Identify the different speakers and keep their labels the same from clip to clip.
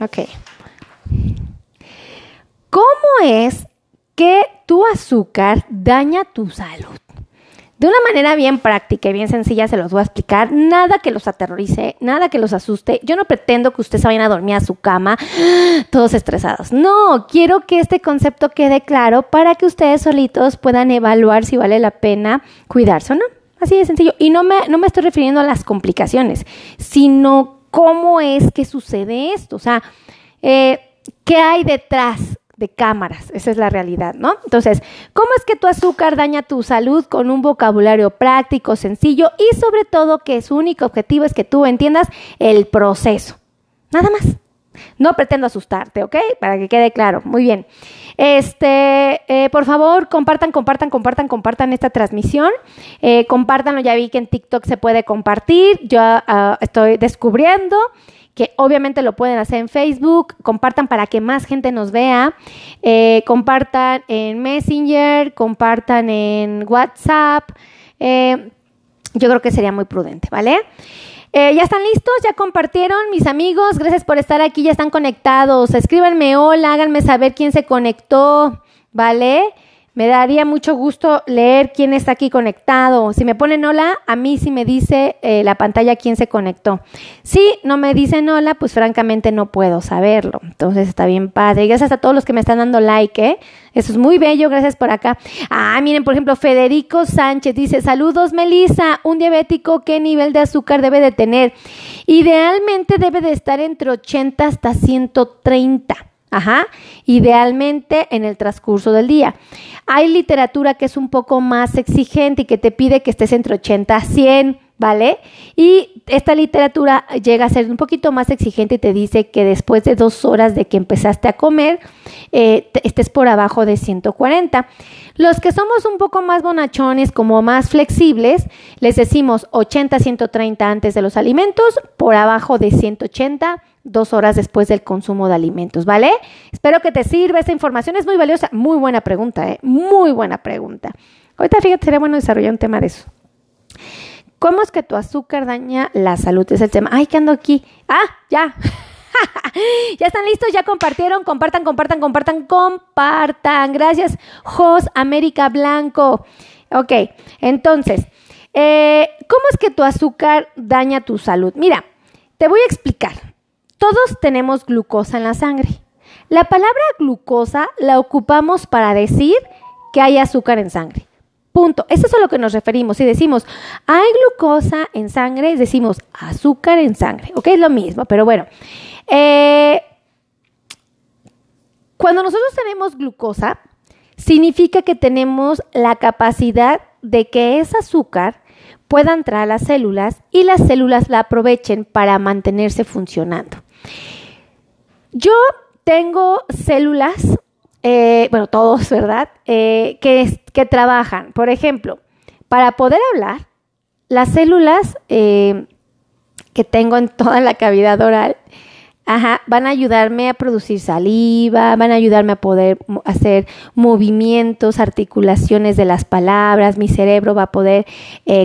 Speaker 1: Ok. ¿Cómo es que tu azúcar daña tu salud? De una manera bien práctica y bien sencilla se los voy a explicar. Nada que los aterrorice, nada que los asuste. Yo no pretendo que ustedes vayan a dormir a su cama todos estresados. No, quiero que este concepto quede claro para que ustedes solitos puedan evaluar si vale la pena cuidarse o no. Así de sencillo. Y no me, no me estoy refiriendo a las complicaciones, sino cómo es que sucede esto. O sea, eh, ¿qué hay detrás de cámaras. Esa es la realidad, ¿no? Entonces, ¿cómo es que tu azúcar daña tu salud con un vocabulario práctico, sencillo y sobre todo que su único objetivo es que tú entiendas el proceso? Nada más. No pretendo asustarte, ¿ok? Para que quede claro. Muy bien. Este, eh, por favor, compartan, compartan, compartan, compartan esta transmisión. Eh, compártanlo, ya vi que en TikTok se puede compartir. Yo ah, estoy descubriendo que obviamente lo pueden hacer en Facebook, compartan para que más gente nos vea, eh, compartan en Messenger, compartan en WhatsApp. Eh, yo creo que sería muy prudente, ¿vale? Eh, ¿Ya están listos? ¿Ya compartieron? Mis amigos, gracias por estar aquí, ya están conectados. Escríbanme hola, háganme saber quién se conectó, ¿vale? Me daría mucho gusto leer quién está aquí conectado. Si me ponen hola, a mí sí me dice eh, la pantalla quién se conectó. Si no me dicen hola, pues francamente no puedo saberlo. Entonces está bien padre. Gracias a todos los que me están dando like, ¿eh? Eso es muy bello, gracias por acá. Ah, miren, por ejemplo, Federico Sánchez dice, saludos Melissa, un diabético, ¿qué nivel de azúcar debe de tener? Idealmente debe de estar entre 80 hasta 130. Ajá, idealmente en el transcurso del día. Hay literatura que es un poco más exigente y que te pide que estés entre 80 a 100, ¿vale? Y esta literatura llega a ser un poquito más exigente y te dice que después de dos horas de que empezaste a comer, eh, estés por abajo de 140. Los que somos un poco más bonachones, como más flexibles, les decimos 80 130 antes de los alimentos, por abajo de 180 dos horas después del consumo de alimentos, ¿vale? Espero que te sirva. Esta información es muy valiosa. Muy buena pregunta, ¿eh? Muy buena pregunta. Ahorita, fíjate, sería bueno desarrollar un tema de eso. ¿Cómo es que tu azúcar daña la salud? Es el tema. Ay, que ando aquí. Ah, ya. ya están listos, ya compartieron, compartan, compartan, compartan, compartan. Gracias, Jos América Blanco. Ok, entonces, eh, ¿cómo es que tu azúcar daña tu salud? Mira, te voy a explicar. Todos tenemos glucosa en la sangre. La palabra glucosa la ocupamos para decir que hay azúcar en sangre. Punto. Eso es a lo que nos referimos. Si decimos hay glucosa en sangre, decimos azúcar en sangre. Ok, es lo mismo, pero bueno. Eh, cuando nosotros tenemos glucosa, significa que tenemos la capacidad de que ese azúcar pueda entrar a las células y las células la aprovechen para mantenerse funcionando. Yo tengo células, eh, bueno, todos, ¿verdad? Eh, que, que, trabajan. Por ejemplo, para poder hablar, las células eh, que tengo en toda la cavidad oral, Ajá, van a ayudarme a producir saliva, van a ayudarme a poder hacer movimientos, articulaciones de las palabras, mi cerebro va a poder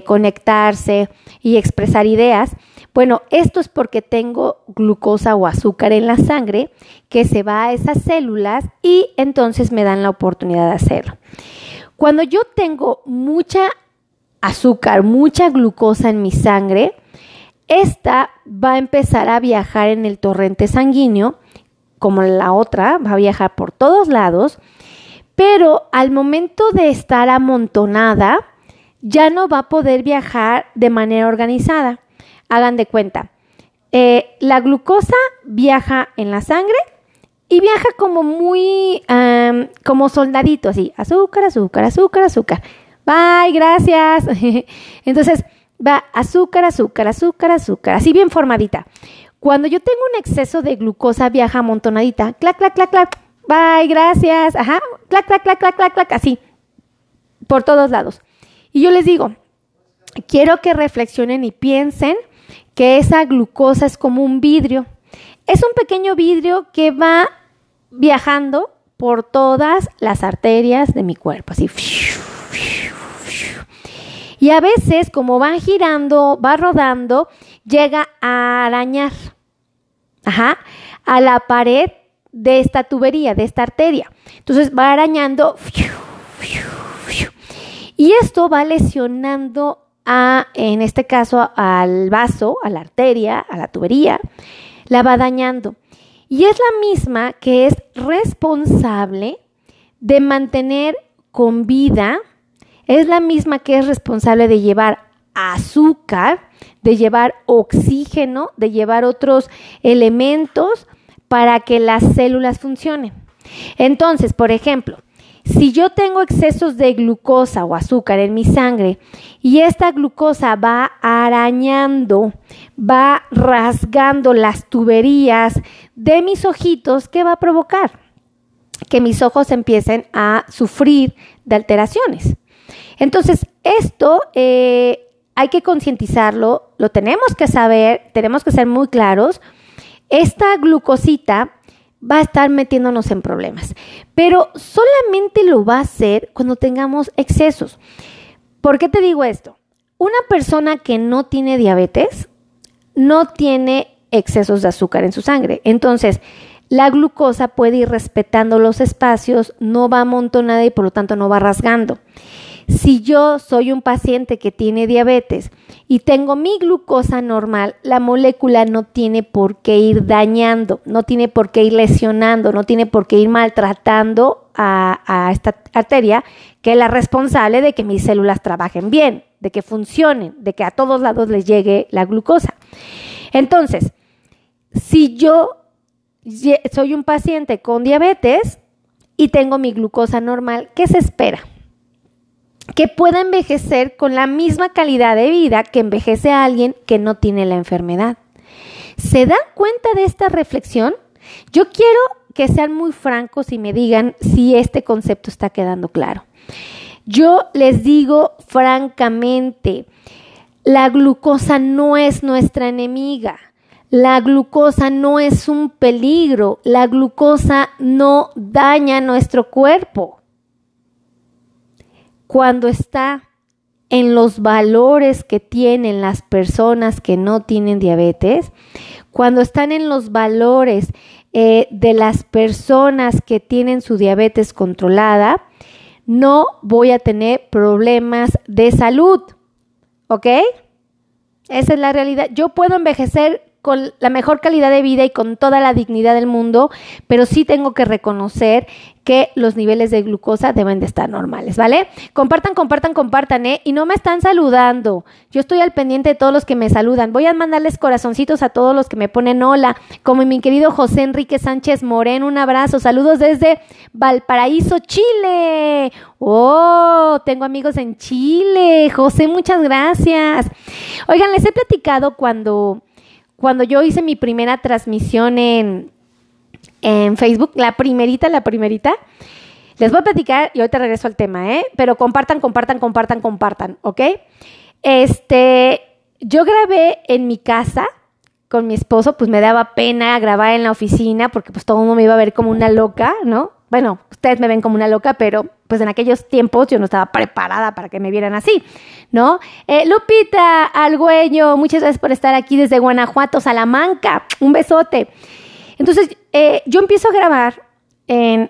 Speaker 1: conectarse y expresar ideas. Bueno, esto es porque tengo glucosa o azúcar en la sangre que se va a esas células y entonces me dan la oportunidad de hacerlo. Cuando yo tengo mucha azúcar, mucha glucosa en mi sangre, esta va a empezar a viajar en el torrente sanguíneo, como la otra, va a viajar por todos lados, pero al momento de estar amontonada, ya no va a poder viajar de manera organizada. Hagan de cuenta. Eh, la glucosa viaja en la sangre y viaja como muy, como soldadito, así, azúcar, azúcar, azúcar, azúcar. Bye, gracias. Entonces, va azúcar, azúcar, azúcar, azúcar, así bien formadita. Cuando yo tengo un exceso de glucosa, viaja amontonadita. Clac, clac, clac, clac. Bye, gracias. Ajá. Clac, clac, clac, clac, clac, clac, así. Por todos lados. Y yo les digo, quiero que reflexionen y piensen que esa glucosa es como un vidrio. Es un pequeño vidrio que va viajando por todas las arterias de mi cuerpo, así. Y a veces, como va girando, va rodando, llega a arañar. Ajá. a la pared de esta tubería, de esta arteria. Entonces va arañando y esto va lesionando a, en este caso, al vaso, a la arteria, a la tubería, la va dañando. Y es la misma que es responsable de mantener con vida, es la misma que es responsable de llevar azúcar, de llevar oxígeno, de llevar otros elementos para que las células funcionen. Entonces, por ejemplo, si yo tengo excesos de glucosa o azúcar en mi sangre y esta glucosa va arañando, va rasgando las tuberías de mis ojitos, ¿qué va a provocar? Que mis ojos empiecen a sufrir de alteraciones. Entonces, esto eh, hay que concientizarlo, lo tenemos que saber, tenemos que ser muy claros. Esta glucosita va a estar metiéndonos en problemas. Pero solamente lo va a hacer cuando tengamos excesos. ¿Por qué te digo esto? Una persona que no tiene diabetes no tiene excesos de azúcar en su sangre. Entonces, la glucosa puede ir respetando los espacios, no va amontonada y por lo tanto no va rasgando. Si yo soy un paciente que tiene diabetes y tengo mi glucosa normal, la molécula no tiene por qué ir dañando, no tiene por qué ir lesionando, no tiene por qué ir maltratando a, esta arteria, que es la responsable de que mis células trabajen bien, de que funcionen, de que a todos lados les llegue la glucosa. Entonces, si yo soy un paciente con diabetes y tengo mi glucosa normal, ¿qué se espera? Que pueda envejecer con la misma calidad de vida que envejece a alguien que no tiene la enfermedad. ¿Se dan cuenta de esta reflexión? Yo quiero que sean muy francos y me digan si este concepto está quedando claro. Yo les digo francamente, la glucosa no es nuestra enemiga. La glucosa no es un peligro. La glucosa no daña nuestro cuerpo cuando está en los valores que tienen las personas que no tienen diabetes, cuando están en los valores eh, de las personas que tienen su diabetes controlada, no voy a tener problemas de salud. ¿Ok? Esa es la realidad. Yo puedo envejecer con la mejor calidad de vida y con toda la dignidad del mundo, pero sí tengo que reconocer que los niveles de glucosa deben de estar normales, ¿vale? Compartan, compartan, compartan, ¿eh? Y no me están saludando. Yo estoy al pendiente de todos los que me saludan. Voy a mandarles corazoncitos a todos los que me ponen hola, como mi querido José Enrique Sánchez Moreno, un abrazo. Saludos desde Valparaíso, Chile. Oh, tengo amigos en Chile. José, muchas gracias. Oigan, les he platicado cuando cuando yo hice mi primera transmisión en, en Facebook, la primerita, la primerita, les voy a platicar y ahorita regreso al tema, ¿eh? Pero compartan, compartan, compartan, compartan, ¿ok? Este, yo grabé en mi casa con mi esposo, pues me daba pena grabar en la oficina porque pues todo el mundo me iba a ver como una loca, ¿no? Bueno, ustedes me ven como una loca, pero pues en aquellos tiempos yo no estaba preparada para que me vieran así, ¿no? Eh, Lupita Algüeño, muchas gracias por estar aquí desde Guanajuato, Salamanca, un besote. Entonces, eh, yo empiezo a grabar en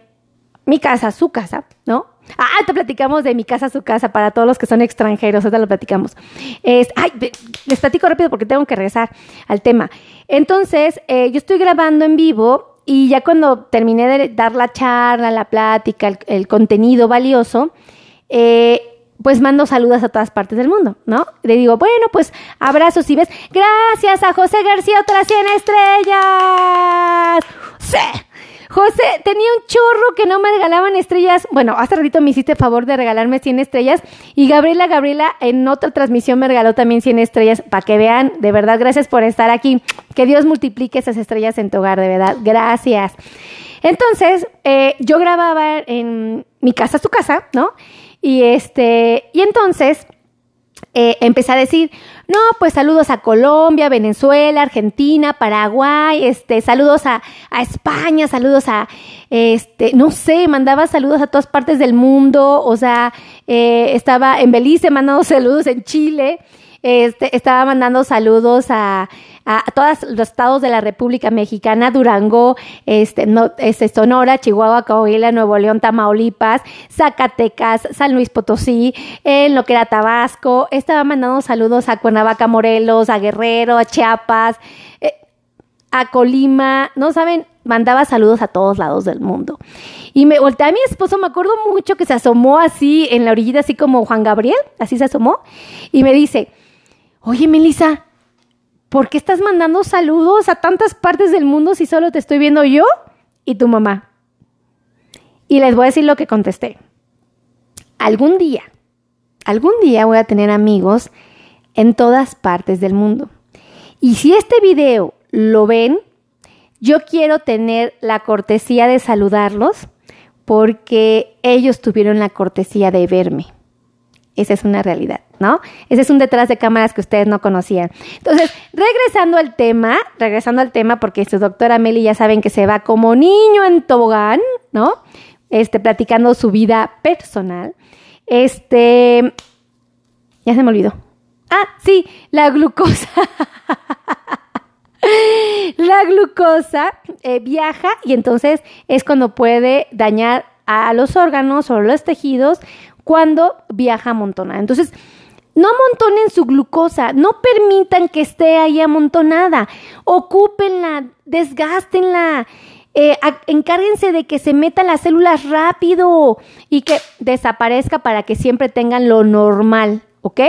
Speaker 1: mi casa, su casa, ¿no? Ah, te platicamos de mi casa, su casa, para todos los que son extranjeros, ahorita lo platicamos. Es, ay, les platico rápido porque tengo que regresar al tema. Entonces, eh, yo estoy grabando en vivo y ya cuando terminé de dar la charla, la plática, el, contenido valioso, eh, pues mando saludos a todas partes del mundo, ¿no? Le digo, bueno, pues abrazos y ves. Gracias a José García, otras 100 estrellas. ¡Sí! José, tenía un chorro que no me regalaban estrellas. Bueno, hace ratito me hiciste favor de regalarme 100 estrellas. Y Gabriela, Gabriela, en otra transmisión me regaló también 100 estrellas. Para que vean, de verdad, gracias por estar aquí. Que Dios multiplique esas estrellas en tu hogar, de verdad. Gracias. Entonces, eh, yo grababa en mi casa, su casa, ¿no? Y este, y entonces eh, empecé a decir, no, pues saludos a Colombia, Venezuela, Argentina, Paraguay, este, saludos a, España, saludos a, este, no sé, mandaba saludos a todas partes del mundo, o sea, eh, estaba en Belice mandando saludos en Chile, este, estaba mandando saludos a, a, todos los estados de la República Mexicana, Durango, este, este, Sonora, Chihuahua, Coahuila, Nuevo León, Tamaulipas, Zacatecas, San Luis Potosí, en lo que era Tabasco. Estaba mandando saludos a Cuernavaca, Morelos, a Guerrero, a Chiapas, eh, a Colima, no saben, mandaba saludos a todos lados del mundo. Y me volteé a mi esposo, me acuerdo mucho que se asomó así en la orillita, así como Juan Gabriel, así se asomó, y me dice, oye Melissa, ¿por qué estás mandando saludos a tantas partes del mundo si solo te estoy viendo yo y tu mamá? Y les voy a decir lo que contesté. Algún día, algún día voy a tener amigos en todas partes del mundo. Y si este video lo ven, yo quiero tener la cortesía de saludarlos porque ellos tuvieron la cortesía de verme. Esa es una realidad, ¿no? Ese es un detrás de cámaras que ustedes no conocían. Entonces, regresando al tema, regresando al tema, porque su doctora Meli ya saben que se va como niño en tobogán, ¿no? Este, platicando su vida personal. Este, ya se me olvidó. Ah, sí, la glucosa. la glucosa eh, viaja y entonces es cuando puede dañar a los órganos o los tejidos cuando viaja amontonada. Entonces, no amontonen su glucosa, no permitan que esté ahí amontonada, ocúpenla, desgástenla, eh, encárguense de que se meta las células rápido y que desaparezca para que siempre tengan lo normal. ¿Ok?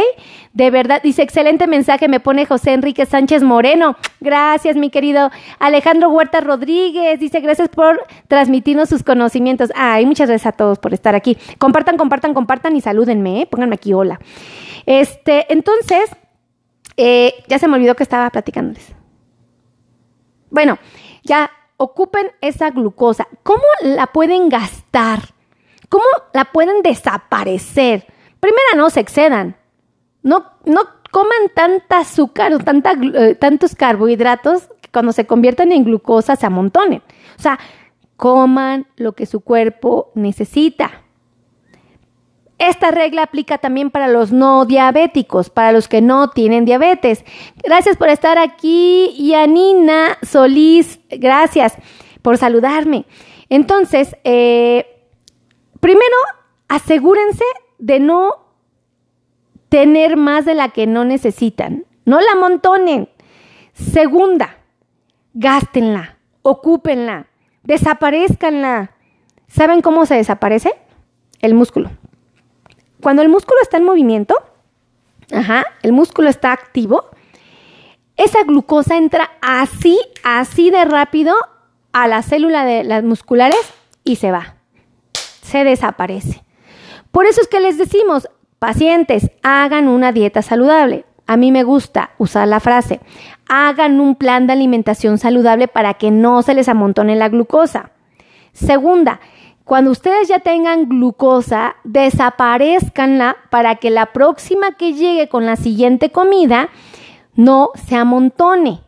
Speaker 1: De verdad, dice, excelente mensaje, me pone José Enrique Sánchez Moreno. Gracias, mi querido Alejandro Huerta Rodríguez. Dice, gracias por transmitirnos sus conocimientos. Ay, muchas gracias a todos por estar aquí. Compartan, compartan, compartan y salúdenme, ¿eh? Pónganme aquí hola. Este, entonces, eh, ya se me olvidó que estaba platicándoles. Bueno, ya ocupen esa glucosa. ¿Cómo la pueden gastar? ¿Cómo la pueden desaparecer? Primera, no se excedan. No, no coman tanta azúcar o eh, tantos carbohidratos que cuando se conviertan en glucosa se amontonen. O sea, coman lo que su cuerpo necesita. Esta regla aplica también para los no diabéticos, para los que no tienen diabetes. Gracias por estar aquí, Yanina Solís, gracias por saludarme. Entonces, eh, primero, asegúrense de no tener más de la que no necesitan. No la montonen. Segunda, gástenla, ocúpenla, desaparezcanla. ¿Saben cómo se desaparece? El músculo. Cuando el músculo está en movimiento, ajá, el músculo está activo, esa glucosa entra así, así de rápido a la célula de las musculares y se va. Se desaparece. Por eso es que les decimos, Pacientes, hagan una dieta saludable. A mí me gusta usar la frase, hagan un plan de alimentación saludable para que no se les amontone la glucosa. Segunda, cuando ustedes ya tengan glucosa, desaparezcanla para que la próxima que llegue con la siguiente comida no se amontone.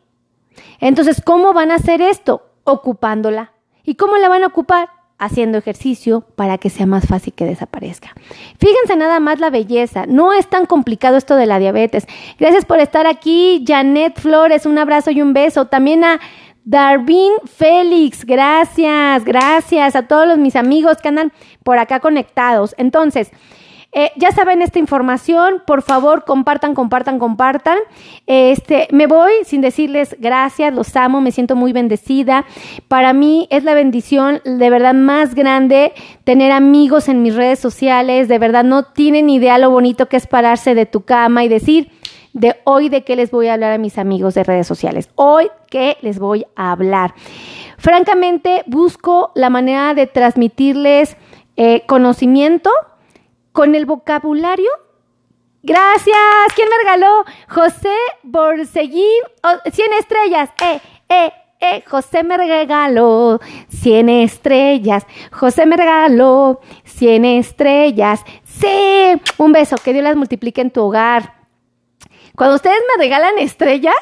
Speaker 1: Entonces, ¿cómo van a hacer esto? Ocupándola. ¿Y cómo la van a ocupar? Haciendo ejercicio para que sea más fácil que desaparezca. Fíjense nada más la belleza, no es tan complicado esto de la diabetes. Gracias por estar aquí, Janet Flores, un abrazo y un beso. También a Darwin Félix, gracias, gracias a todos los mis amigos que andan por acá conectados. Entonces, eh, ya saben esta información, por favor, compartan, compartan, compartan. Este, me voy sin decirles gracias, los amo, me siento muy bendecida. Para mí es la bendición de verdad más grande tener amigos en mis redes sociales, de verdad no tienen idea lo bonito que es pararse de tu cama y decir, de hoy de qué les voy a hablar a mis amigos de redes sociales. Hoy qué les voy a hablar. Francamente, busco la manera de transmitirles eh, conocimiento, con el vocabulario. Gracias. ¿Quién me regaló? José Borseguín. 100 estrellas. Eh, eh, eh. José me regaló 100 estrellas. José me regaló 100 estrellas. Sí. Un beso. Que Dios las multiplique en tu hogar. Cuando ustedes me regalan estrellas,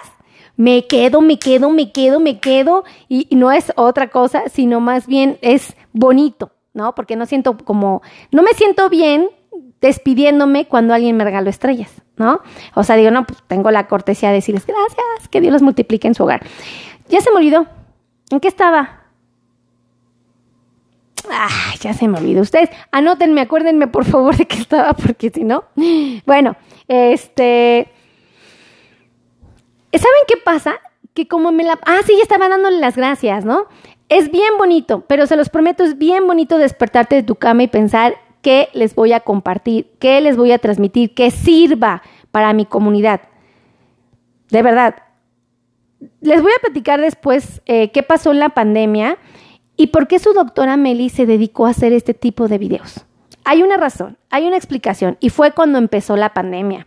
Speaker 1: me quedo, me quedo, me quedo, me quedo. Y no es otra cosa, sino más bien es bonito, ¿no? Porque no siento como, no me siento bien despidiéndome cuando alguien me regaló estrellas, ¿no? O sea, digo, no, pues tengo la cortesía de decirles gracias, que Dios los multiplique en su hogar. Ya se me olvidó. ¿En qué estaba? Ah, ya se me olvidó. Ustedes anótenme, acuérdenme por favor de qué estaba, porque si no. Bueno, este. ¿Saben qué pasa? Que como me la. Ah, sí, ya estaba dándole las gracias, ¿no? Es bien bonito, pero se los prometo, es bien bonito despertarte de tu cama y pensar qué les voy a compartir, qué les voy a transmitir, que sirva para mi comunidad. De verdad. Les voy a platicar después eh, qué pasó en la pandemia y por qué su doctora Meli se dedicó a hacer este tipo de videos. Hay una razón, hay una explicación y fue cuando empezó la pandemia.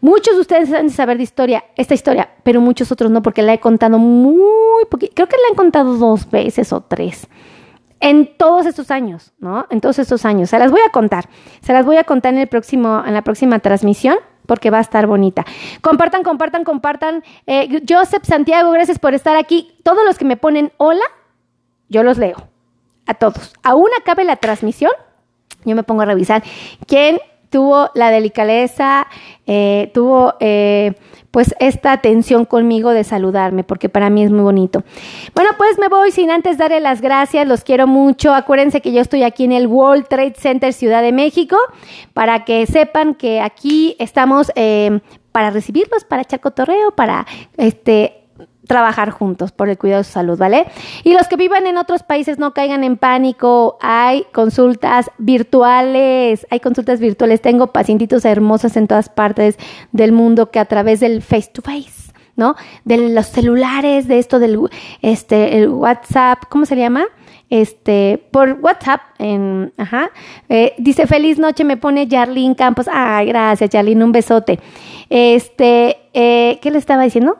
Speaker 1: Muchos de ustedes saben saber de historia, esta historia, pero muchos otros no, porque la he contado muy poquito. Creo que la he contado dos veces o tres en todos estos años, ¿no? En todos estos años. Se las voy a contar. Se las voy a contar en, el próximo, en la próxima transmisión porque va a estar bonita. Compartan, compartan, compartan. Eh, Joseph Santiago, gracias por estar aquí. Todos los que me ponen hola, yo los leo. A todos. Aún acabe la transmisión, yo me pongo a revisar quién tuvo la delicadeza, eh, tuvo eh, pues esta atención conmigo de saludarme, porque para mí es muy bonito. Bueno, pues me voy sin antes darle las gracias, los quiero mucho. Acuérdense que yo estoy aquí en el World Trade Center Ciudad de México, para que sepan que aquí estamos eh, para recibirlos, para echar cotorreo, para este trabajar juntos por el cuidado de su salud, ¿vale? Y los que vivan en otros países no caigan en pánico, hay consultas virtuales, hay consultas virtuales, tengo pacientitos hermosos en todas partes del mundo que a través del face to face, ¿no? De los celulares, de esto del este el WhatsApp, ¿cómo se llama? este, por WhatsApp, en, ajá, eh, dice feliz noche, me pone Jarlín Campos, ay, gracias Jarlín, un besote, este, eh, ¿qué le estaba diciendo?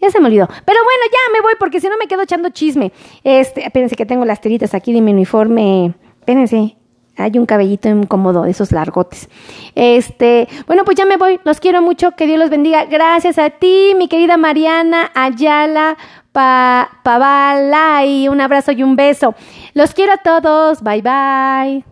Speaker 1: Ya se me olvidó. Pero bueno, ya me voy porque si no me quedo echando chisme. Este, espérense que tengo las tiritas aquí de mi uniforme. Espérense. Hay un cabellito incómodo, esos largotes. Este, bueno, pues ya me voy. Los quiero mucho. Que Dios los bendiga. Gracias a ti, mi querida Mariana Ayala pa, Pavala. Y un abrazo y un beso. Los quiero a todos. Bye bye.